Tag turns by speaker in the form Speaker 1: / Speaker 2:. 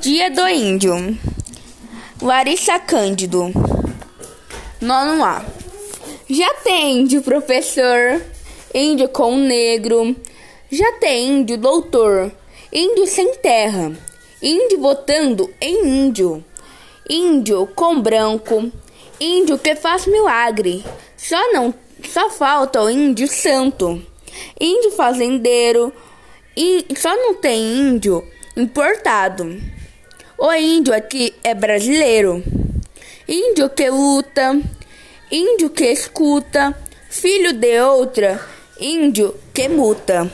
Speaker 1: Dia do Índio. Larissa Cândido. Nono A. Já tem índio professor, índio com negro. Já tem índio doutor, índio sem terra, índio votando em índio. Índio com branco, índio que faz milagre. Só não, só falta o índio santo. Índio fazendeiro, e só não tem índio importado. O índio aqui é brasileiro. Índio que luta, índio que escuta, filho de outra, índio que muta.